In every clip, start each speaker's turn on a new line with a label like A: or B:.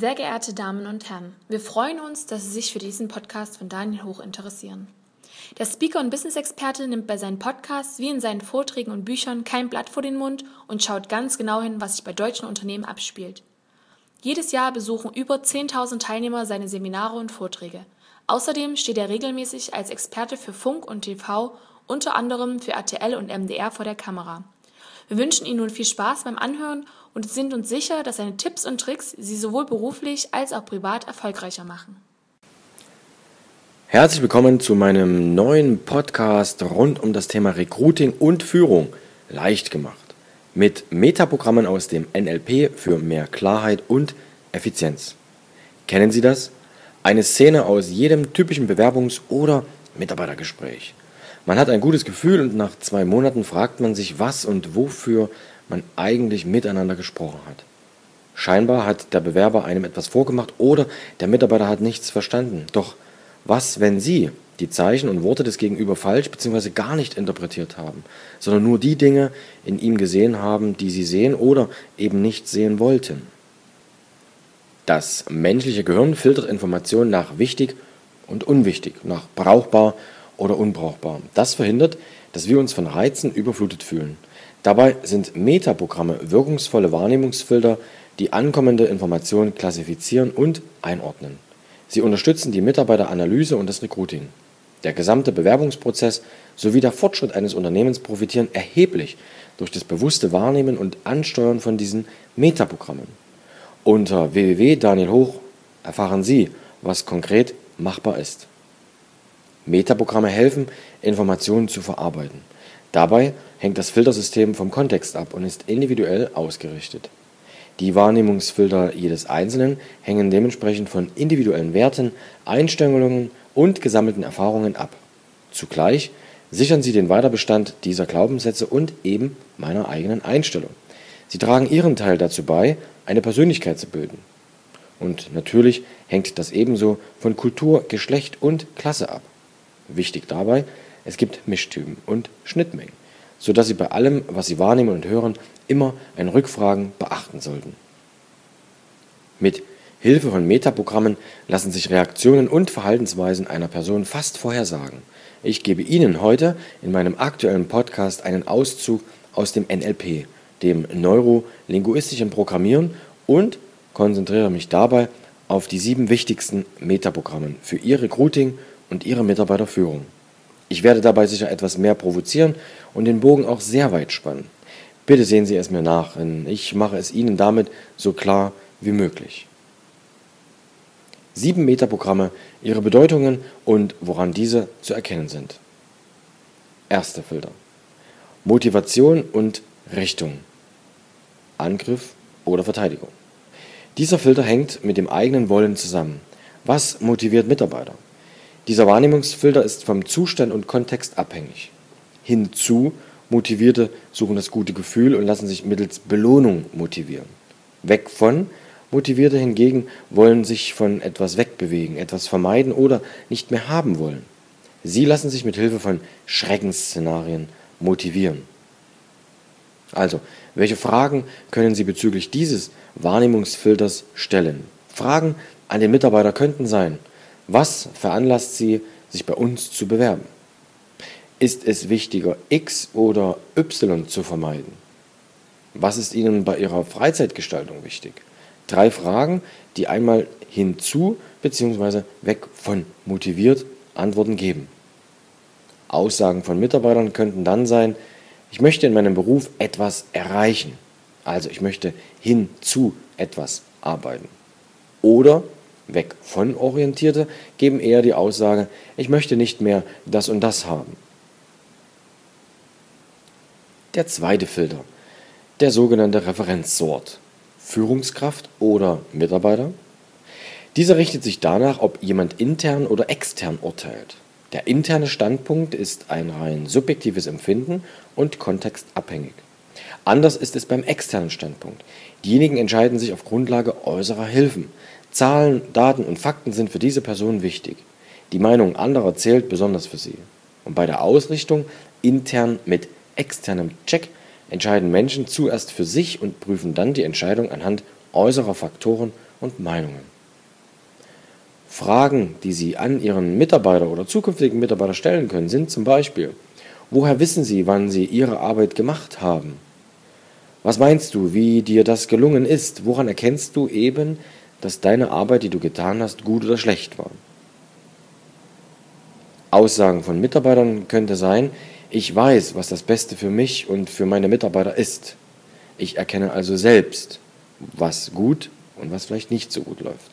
A: Sehr geehrte Damen und Herren, wir freuen uns, dass Sie sich für diesen Podcast von Daniel Hoch interessieren. Der Speaker und Business-Experte nimmt bei seinen Podcasts wie in seinen Vorträgen und Büchern kein Blatt vor den Mund und schaut ganz genau hin, was sich bei deutschen Unternehmen abspielt. Jedes Jahr besuchen über 10.000 Teilnehmer seine Seminare und Vorträge. Außerdem steht er regelmäßig als Experte für Funk und TV, unter anderem für RTL und MDR vor der Kamera. Wir wünschen Ihnen nun viel Spaß beim Anhören und sind uns sicher, dass seine Tipps und Tricks Sie sowohl beruflich als auch privat erfolgreicher machen.
B: Herzlich willkommen zu meinem neuen Podcast rund um das Thema Recruiting und Führung leicht gemacht mit Metaprogrammen aus dem NLP für mehr Klarheit und Effizienz. Kennen Sie das? Eine Szene aus jedem typischen Bewerbungs- oder Mitarbeitergespräch. Man hat ein gutes Gefühl und nach zwei Monaten fragt man sich, was und wofür man eigentlich miteinander gesprochen hat. Scheinbar hat der Bewerber einem etwas vorgemacht oder der Mitarbeiter hat nichts verstanden. Doch was, wenn Sie die Zeichen und Worte des Gegenüber falsch bzw. gar nicht interpretiert haben, sondern nur die Dinge in ihm gesehen haben, die Sie sehen oder eben nicht sehen wollten? Das menschliche Gehirn filtert Informationen nach wichtig und unwichtig, nach brauchbar oder unbrauchbar. Das verhindert, dass wir uns von Reizen überflutet fühlen. Dabei sind Metaprogramme wirkungsvolle Wahrnehmungsfilter, die ankommende Informationen klassifizieren und einordnen. Sie unterstützen die Mitarbeiteranalyse und das Recruiting. Der gesamte Bewerbungsprozess sowie der Fortschritt eines Unternehmens profitieren erheblich durch das bewusste Wahrnehmen und Ansteuern von diesen Metaprogrammen. Unter www.danielhoch erfahren Sie, was konkret machbar ist. Metaprogramme helfen, Informationen zu verarbeiten. Dabei hängt das Filtersystem vom Kontext ab und ist individuell ausgerichtet. Die Wahrnehmungsfilter jedes Einzelnen hängen dementsprechend von individuellen Werten, Einstellungen und gesammelten Erfahrungen ab. Zugleich sichern sie den Weiterbestand dieser Glaubenssätze und eben meiner eigenen Einstellung. Sie tragen ihren Teil dazu bei, eine Persönlichkeit zu bilden. Und natürlich hängt das ebenso von Kultur, Geschlecht und Klasse ab. Wichtig dabei, es gibt Mischtypen und Schnittmengen, sodass Sie bei allem, was Sie wahrnehmen und hören, immer ein Rückfragen beachten sollten. Mit Hilfe von Metaprogrammen lassen sich Reaktionen und Verhaltensweisen einer Person fast vorhersagen. Ich gebe Ihnen heute in meinem aktuellen Podcast einen Auszug aus dem NLP, dem neurolinguistischen Programmieren und konzentriere mich dabei auf die sieben wichtigsten Metaprogrammen für Ihr Recruiting und Ihre Mitarbeiterführung. Ich werde dabei sicher etwas mehr provozieren und den Bogen auch sehr weit spannen. Bitte sehen Sie es mir nach, denn ich mache es Ihnen damit so klar wie möglich. Sieben Metaprogramme, ihre Bedeutungen und woran diese zu erkennen sind. Erster Filter. Motivation und Richtung. Angriff oder Verteidigung. Dieser Filter hängt mit dem eigenen Wollen zusammen. Was motiviert Mitarbeiter? Dieser Wahrnehmungsfilter ist vom Zustand und Kontext abhängig. Hinzu Motivierte suchen das gute Gefühl und lassen sich mittels Belohnung motivieren. Weg von Motivierte hingegen wollen sich von etwas wegbewegen, etwas vermeiden oder nicht mehr haben wollen. Sie lassen sich mit Hilfe von Schreckensszenarien motivieren. Also, welche Fragen können Sie bezüglich dieses Wahrnehmungsfilters stellen? Fragen an den Mitarbeiter könnten sein, was veranlasst Sie, sich bei uns zu bewerben? Ist es wichtiger, X oder Y zu vermeiden? Was ist Ihnen bei Ihrer Freizeitgestaltung wichtig? Drei Fragen, die einmal hinzu bzw. weg von motiviert Antworten geben. Aussagen von Mitarbeitern könnten dann sein, ich möchte in meinem Beruf etwas erreichen. Also ich möchte hin zu etwas arbeiten. Oder weg von Orientierte geben eher die Aussage, ich möchte nicht mehr das und das haben. Der zweite Filter, der sogenannte Referenzsort, Führungskraft oder Mitarbeiter. Dieser richtet sich danach, ob jemand intern oder extern urteilt. Der interne Standpunkt ist ein rein subjektives Empfinden und kontextabhängig. Anders ist es beim externen Standpunkt. Diejenigen entscheiden sich auf Grundlage äußerer Hilfen. Zahlen, Daten und Fakten sind für diese Person wichtig. Die Meinung anderer zählt besonders für sie. Und bei der Ausrichtung intern mit externem Check entscheiden Menschen zuerst für sich und prüfen dann die Entscheidung anhand äußerer Faktoren und Meinungen. Fragen, die Sie an Ihren Mitarbeiter oder zukünftigen Mitarbeiter stellen können, sind zum Beispiel, woher wissen Sie, wann Sie Ihre Arbeit gemacht haben? Was meinst du, wie dir das gelungen ist? Woran erkennst du eben, dass deine Arbeit, die du getan hast, gut oder schlecht war? Aussagen von Mitarbeitern könnte sein, ich weiß, was das Beste für mich und für meine Mitarbeiter ist. Ich erkenne also selbst, was gut und was vielleicht nicht so gut läuft.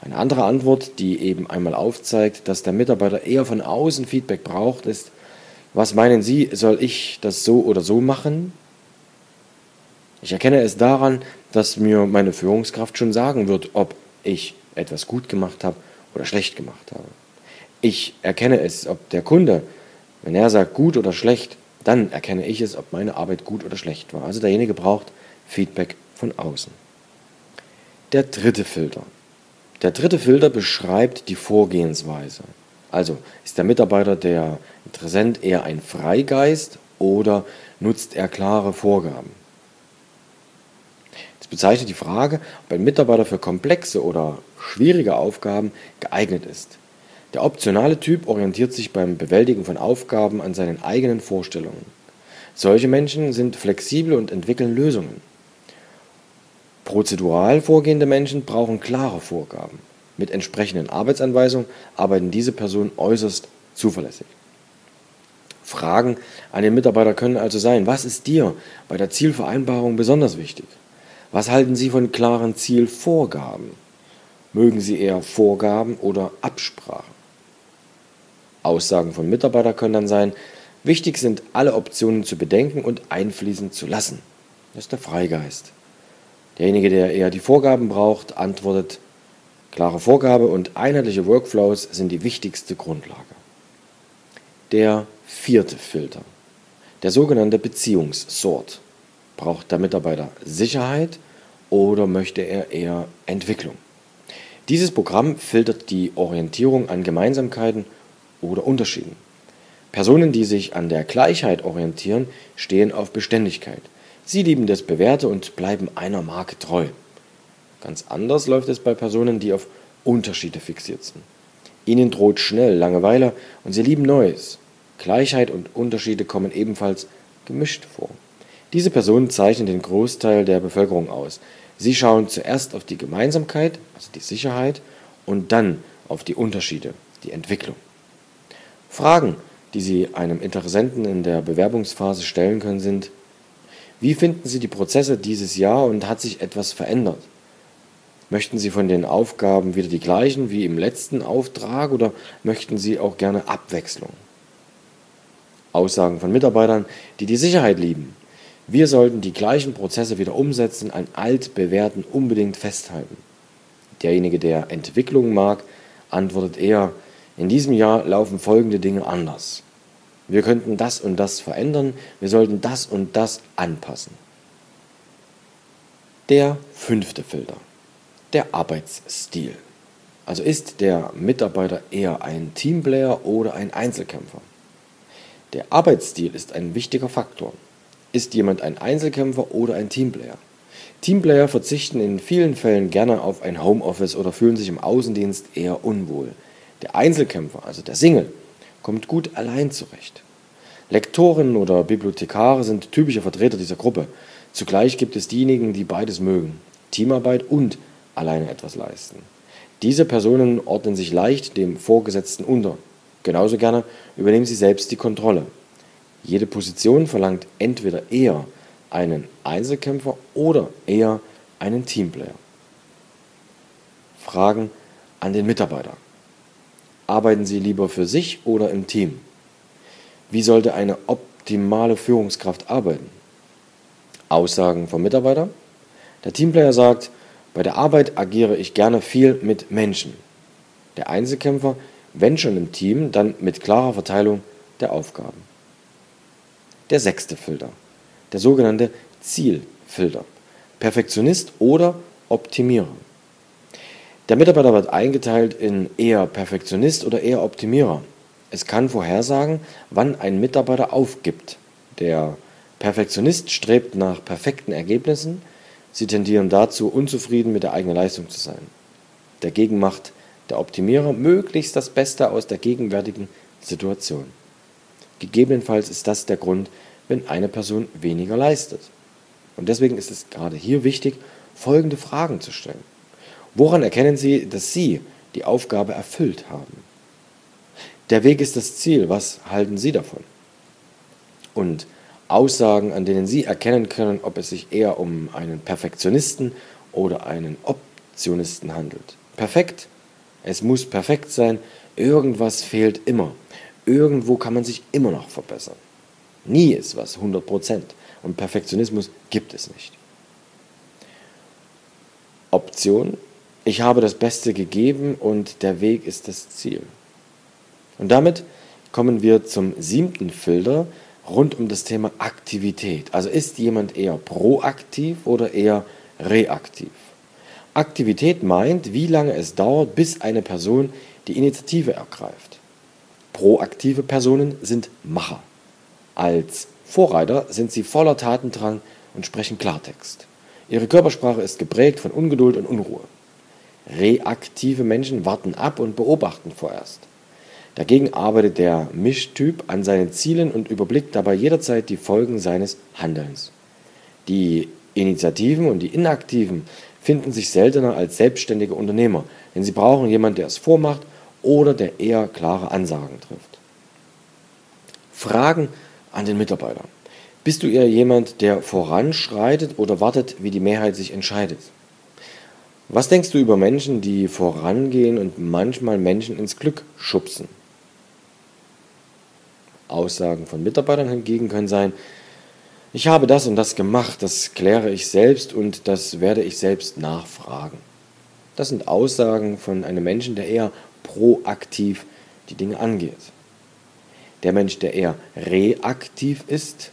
B: Eine andere Antwort, die eben einmal aufzeigt, dass der Mitarbeiter eher von außen Feedback braucht, ist, was meinen Sie, soll ich das so oder so machen? Ich erkenne es daran, dass mir meine Führungskraft schon sagen wird, ob ich etwas gut gemacht habe oder schlecht gemacht habe. Ich erkenne es, ob der Kunde, wenn er sagt gut oder schlecht, dann erkenne ich es, ob meine Arbeit gut oder schlecht war. Also derjenige braucht Feedback von außen. Der dritte Filter. Der dritte Filter beschreibt die Vorgehensweise. Also ist der Mitarbeiter, der Interessent eher ein Freigeist oder nutzt er klare Vorgaben? Das bezeichnet die Frage, ob ein Mitarbeiter für komplexe oder schwierige Aufgaben geeignet ist. Der optionale Typ orientiert sich beim Bewältigen von Aufgaben an seinen eigenen Vorstellungen. Solche Menschen sind flexibel und entwickeln Lösungen. Prozedural vorgehende Menschen brauchen klare Vorgaben. Mit entsprechenden Arbeitsanweisungen arbeiten diese Personen äußerst zuverlässig. Fragen an den Mitarbeiter können also sein, was ist dir bei der Zielvereinbarung besonders wichtig? Was halten Sie von klaren Zielvorgaben? Mögen Sie eher Vorgaben oder Absprachen? Aussagen von Mitarbeitern können dann sein, wichtig sind alle Optionen zu bedenken und einfließen zu lassen. Das ist der Freigeist. Derjenige, der eher die Vorgaben braucht, antwortet, klare Vorgabe und einheitliche Workflows sind die wichtigste Grundlage. Der vierte Filter, der sogenannte Beziehungssort. Braucht der Mitarbeiter Sicherheit oder möchte er eher Entwicklung? Dieses Programm filtert die Orientierung an Gemeinsamkeiten oder Unterschieden. Personen, die sich an der Gleichheit orientieren, stehen auf Beständigkeit. Sie lieben das Bewährte und bleiben einer Marke treu. Ganz anders läuft es bei Personen, die auf Unterschiede fixiert sind. Ihnen droht schnell Langeweile und sie lieben Neues. Gleichheit und Unterschiede kommen ebenfalls gemischt vor. Diese Personen zeichnen den Großteil der Bevölkerung aus. Sie schauen zuerst auf die Gemeinsamkeit, also die Sicherheit, und dann auf die Unterschiede, die Entwicklung. Fragen, die Sie einem Interessenten in der Bewerbungsphase stellen können, sind, wie finden Sie die Prozesse dieses Jahr und hat sich etwas verändert? Möchten Sie von den Aufgaben wieder die gleichen wie im letzten Auftrag oder möchten Sie auch gerne Abwechslung? Aussagen von Mitarbeitern, die die Sicherheit lieben. Wir sollten die gleichen Prozesse wieder umsetzen, an altbewährten unbedingt festhalten. Derjenige, der Entwicklung mag, antwortet eher, in diesem Jahr laufen folgende Dinge anders. Wir könnten das und das verändern, wir sollten das und das anpassen. Der fünfte Filter, der Arbeitsstil. Also ist der Mitarbeiter eher ein Teamplayer oder ein Einzelkämpfer? Der Arbeitsstil ist ein wichtiger Faktor. Ist jemand ein Einzelkämpfer oder ein Teamplayer? Teamplayer verzichten in vielen Fällen gerne auf ein Homeoffice oder fühlen sich im Außendienst eher unwohl. Der Einzelkämpfer, also der Single, kommt gut allein zurecht. Lektoren oder Bibliothekare sind typische Vertreter dieser Gruppe. Zugleich gibt es diejenigen, die beides mögen, Teamarbeit und alleine etwas leisten. Diese Personen ordnen sich leicht dem Vorgesetzten unter. Genauso gerne übernehmen sie selbst die Kontrolle. Jede Position verlangt entweder eher einen Einzelkämpfer oder eher einen Teamplayer. Fragen an den Mitarbeiter. Arbeiten Sie lieber für sich oder im Team? Wie sollte eine optimale Führungskraft arbeiten? Aussagen vom Mitarbeiter. Der Teamplayer sagt, bei der Arbeit agiere ich gerne viel mit Menschen. Der Einzelkämpfer, wenn schon im Team, dann mit klarer Verteilung der Aufgaben. Der sechste Filter, der sogenannte Zielfilter. Perfektionist oder Optimierer. Der Mitarbeiter wird eingeteilt in eher Perfektionist oder eher Optimierer. Es kann vorhersagen, wann ein Mitarbeiter aufgibt. Der Perfektionist strebt nach perfekten Ergebnissen, Sie tendieren dazu, unzufrieden mit der eigenen Leistung zu sein. Dagegen macht der Optimierer möglichst das Beste aus der gegenwärtigen Situation. Gegebenenfalls ist das der Grund, wenn eine Person weniger leistet. Und deswegen ist es gerade hier wichtig, folgende Fragen zu stellen. Woran erkennen Sie, dass Sie die Aufgabe erfüllt haben? Der Weg ist das Ziel. Was halten Sie davon? Und Aussagen, an denen Sie erkennen können, ob es sich eher um einen Perfektionisten oder einen Optionisten handelt. Perfekt, es muss perfekt sein, irgendwas fehlt immer. Irgendwo kann man sich immer noch verbessern. Nie ist was 100% und Perfektionismus gibt es nicht. Option, ich habe das Beste gegeben und der Weg ist das Ziel. Und damit kommen wir zum siebten Filter rund um das Thema Aktivität. Also ist jemand eher proaktiv oder eher reaktiv? Aktivität meint, wie lange es dauert, bis eine Person die Initiative ergreift. Proaktive Personen sind Macher. Als Vorreiter sind sie voller Tatendrang und sprechen Klartext. Ihre Körpersprache ist geprägt von Ungeduld und Unruhe. Reaktive Menschen warten ab und beobachten vorerst. Dagegen arbeitet der Mischtyp an seinen Zielen und überblickt dabei jederzeit die Folgen seines Handelns. Die Initiativen und die Inaktiven finden sich seltener als selbstständige Unternehmer, denn sie brauchen jemanden, der es vormacht oder der eher klare Ansagen trifft. Fragen an den Mitarbeiter. Bist du eher jemand, der voranschreitet oder wartet, wie die Mehrheit sich entscheidet? Was denkst du über Menschen, die vorangehen und manchmal Menschen ins Glück schubsen? Aussagen von Mitarbeitern hingegen können sein, ich habe das und das gemacht, das kläre ich selbst und das werde ich selbst nachfragen. Das sind Aussagen von einem Menschen, der eher proaktiv die Dinge angeht. Der Mensch, der eher reaktiv ist,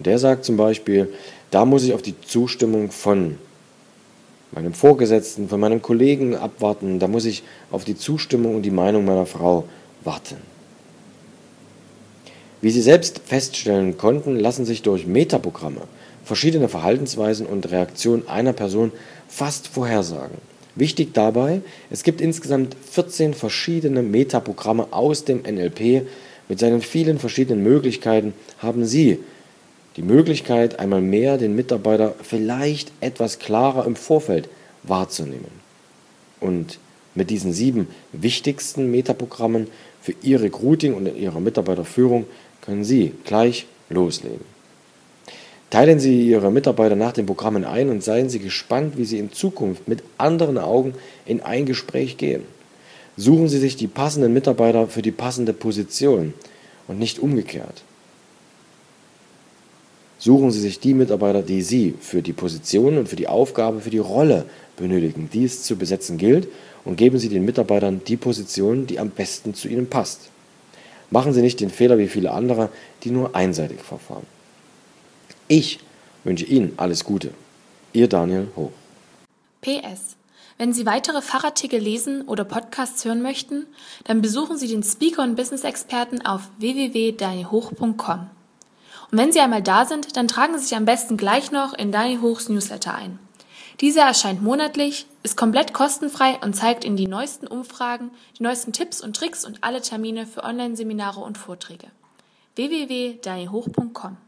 B: der sagt zum Beispiel, da muss ich auf die Zustimmung von meinem Vorgesetzten, von meinem Kollegen abwarten, da muss ich auf die Zustimmung und die Meinung meiner Frau warten. Wie Sie selbst feststellen konnten, lassen sich durch Metaprogramme verschiedene Verhaltensweisen und Reaktionen einer Person fast vorhersagen. Wichtig dabei, es gibt insgesamt 14 verschiedene Metaprogramme aus dem NLP. Mit seinen vielen verschiedenen Möglichkeiten haben Sie die Möglichkeit, einmal mehr den Mitarbeiter vielleicht etwas klarer im Vorfeld wahrzunehmen. Und mit diesen sieben wichtigsten Metaprogrammen für Ihr Recruiting und Ihre Mitarbeiterführung können Sie gleich loslegen. Teilen Sie Ihre Mitarbeiter nach den Programmen ein und seien Sie gespannt, wie Sie in Zukunft mit anderen Augen in ein Gespräch gehen. Suchen Sie sich die passenden Mitarbeiter für die passende Position und nicht umgekehrt. Suchen Sie sich die Mitarbeiter, die Sie für die Position und für die Aufgabe, für die Rolle benötigen, die es zu besetzen gilt, und geben Sie den Mitarbeitern die Position, die am besten zu ihnen passt. Machen Sie nicht den Fehler wie viele andere, die nur einseitig verfahren. Ich wünsche Ihnen alles Gute. Ihr Daniel Hoch.
A: PS. Wenn Sie weitere Fachartikel lesen oder Podcasts hören möchten, dann besuchen Sie den Speaker und Business Experten auf www.danielhoch.com. Und wenn Sie einmal da sind, dann tragen Sie sich am besten gleich noch in Daniel Hochs Newsletter ein. Dieser erscheint monatlich, ist komplett kostenfrei und zeigt Ihnen die neuesten Umfragen, die neuesten Tipps und Tricks und alle Termine für Online-Seminare und Vorträge. www.danielhoch.com